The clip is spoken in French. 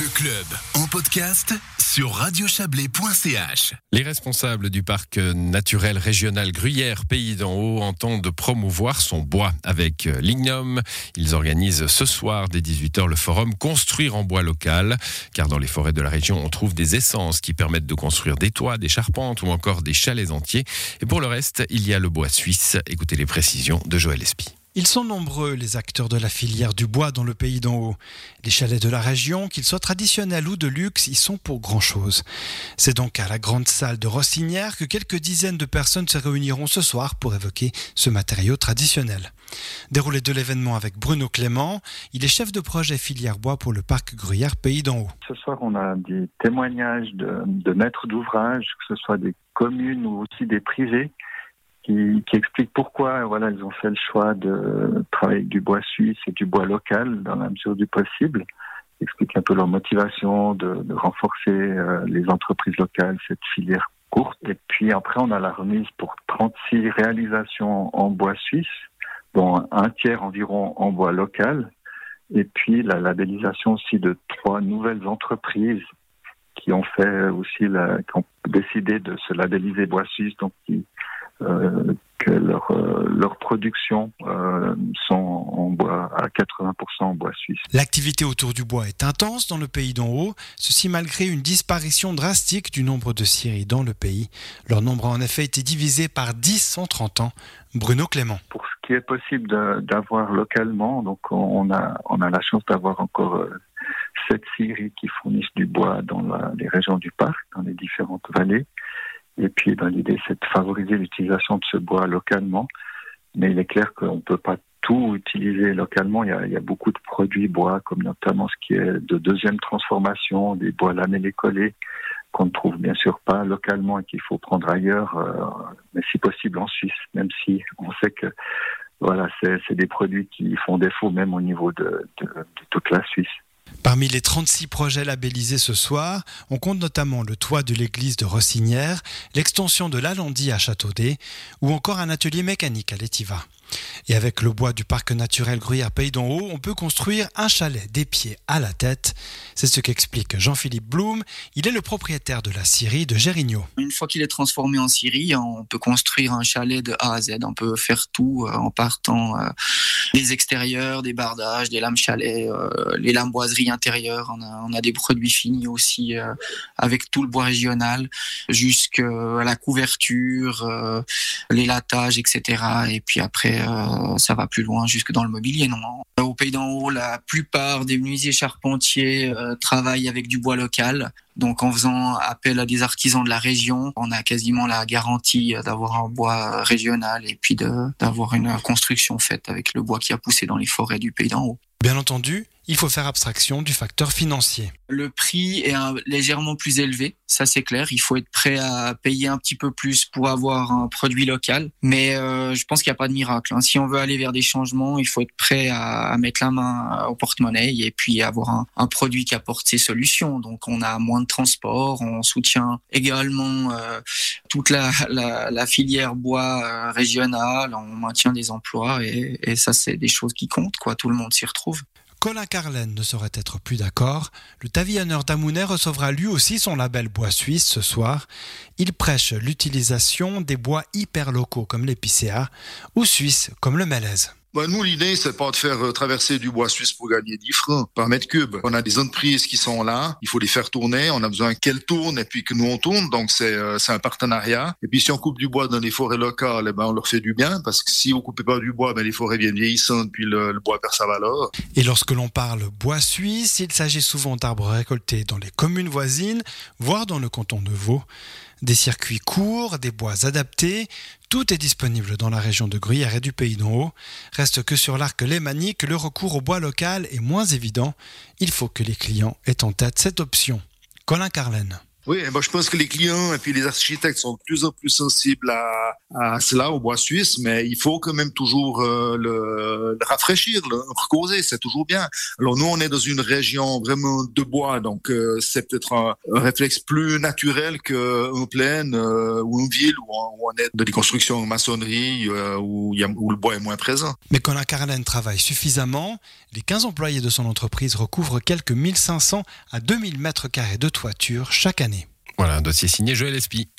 Le club en podcast sur radiochablais.ch. Les responsables du parc naturel régional Gruyère Pays d'en Haut entendent promouvoir son bois avec Lignum. Ils organisent ce soir dès 18h le forum Construire en bois local car dans les forêts de la région on trouve des essences qui permettent de construire des toits, des charpentes ou encore des chalets entiers. Et pour le reste, il y a le bois suisse. Écoutez les précisions de Joël Espy. Ils sont nombreux, les acteurs de la filière du bois dans le pays d'en haut. Les chalets de la région, qu'ils soient traditionnels ou de luxe, y sont pour grand-chose. C'est donc à la grande salle de Rossinière que quelques dizaines de personnes se réuniront ce soir pour évoquer ce matériau traditionnel. Déroulé de l'événement avec Bruno Clément, il est chef de projet filière bois pour le parc Gruyère Pays d'en haut. Ce soir, on a des témoignages de, de maîtres d'ouvrage, que ce soit des communes ou aussi des privés, qui, qui explique pourquoi voilà ils ont fait le choix de travailler avec du bois suisse et du bois local dans la mesure du possible. Ils expliquent un peu leur motivation de, renforcer euh, les entreprises locales, cette filière courte. Et puis après, on a la remise pour 36 réalisations en bois suisse, dont un tiers environ en bois local. Et puis la labellisation aussi de trois nouvelles entreprises qui ont fait aussi la, qui ont décidé de se labelliser bois suisse, donc que leur, euh, leur production euh, sont en bois à 80% en bois suisse. L'activité autour du bois est intense dans le pays d'en haut, ceci malgré une disparition drastique du nombre de scieries dans le pays. Leur nombre a en effet été divisé par 10 en 30 ans. Bruno Clément. Pour ce qui est possible d'avoir localement, donc on a, on a la chance d'avoir encore euh, sept scieries qui fournissent du bois dans la, les régions du parc, dans les différentes vallées. Et puis, ben, l'idée, c'est de favoriser l'utilisation de ce bois localement. Mais il est clair qu'on ne peut pas tout utiliser localement. Il y, a, beaucoup de produits bois, comme notamment ce qui est de deuxième transformation, des bois lamellés collés, qu'on ne trouve bien sûr pas localement et qu'il faut prendre ailleurs, euh, mais si possible en Suisse, même si on sait que voilà, c'est des produits qui font défaut même au niveau de toute la Suisse. Parmi les 36 projets labellisés ce soir, on compte notamment le toit de l'église de Rossinière, l'extension de l'Alandie à Châteaudet ou encore un atelier mécanique à l'Étiva. Et avec le bois du parc naturel Gruyère Pays d'en Haut, on peut construire un chalet des pieds à la tête. C'est ce qu'explique Jean-Philippe Blum. Il est le propriétaire de la scierie de Gérigno. Une fois qu'il est transformé en scierie, on peut construire un chalet de A à Z. On peut faire tout euh, en partant euh, des extérieurs, des bardages, des lames chalets, euh, les lames boiseries intérieures. On a, on a des produits finis aussi avec tout le bois régional, jusqu'à la couverture, les latages, etc. Et puis après, euh, ça va plus loin jusque dans le mobilier. Non, au Pays d'en haut, la plupart des menuisiers charpentiers euh, travaillent avec du bois local. Donc en faisant appel à des artisans de la région, on a quasiment la garantie d'avoir un bois régional et puis d'avoir une construction faite avec le bois qui a poussé dans les forêts du Pays d'en haut. Bien entendu, il faut faire abstraction du facteur financier. Le prix est légèrement plus élevé, ça c'est clair. Il faut être prêt à payer un petit peu plus pour avoir un produit local, mais euh, je pense qu'il n'y a pas de miracle. Hein. Si on veut aller vers des changements, il faut être prêt à, mettre la main au porte-monnaie et puis avoir un, produit qui apporte ses solutions. Donc on a moins de transport, on soutient également euh, toute la, filière bois euh, régionale, on maintient des emplois et, et ça c'est des choses qui comptent. Quoi, tout le monde s'y retrouve. Colin Carlen ne saurait être plus d'accord. Le Tavillonneur d'Amounet recevra lui aussi son label bois suisse ce soir. Il prêche l'utilisation des bois hyper locaux comme l'épicéa ou suisses comme le mélèze. Bah, nous, l'idée, c'est pas de faire euh, traverser du bois suisse pour gagner 10 francs par mètre cube. On a des entreprises qui sont là, il faut les faire tourner, on a besoin qu'elles tournent et puis que nous on tourne, donc c'est euh, un partenariat. Et puis si on coupe du bois dans les forêts locales, eh ben, on leur fait du bien, parce que si on coupait pas du bois, ben, les forêts viennent vieillissantes, puis le, le bois perd sa valeur. Et lorsque l'on parle bois suisse, il s'agit souvent d'arbres récoltés dans les communes voisines, voire dans le canton de Vaud. Des circuits courts, des bois adaptés, tout est disponible dans la région de Gruyère et du Pays d'en Haut. Reste que sur l'arc lémanique, le recours au bois local est moins évident. Il faut que les clients aient en tête cette option. Colin Carlen. Oui, ben, je pense que les clients et puis les architectes sont de plus en plus sensibles à, cela au bois suisse, mais il faut quand même toujours euh, le, rafraîchir, le recauser, c'est toujours bien. Alors nous, on est dans une région vraiment de bois, donc euh, c'est peut-être un, réflexe plus naturel qu'une plaine euh, ou une ville où on, où on, est dans des constructions en maçonnerie où, le bois est moins présent. Mais quand la Caroline travaille suffisamment, les 15 employés de son entreprise recouvrent quelques 1500 à 2000 mètres carrés de toiture chaque année. Voilà, un dossier signé Joël Espy.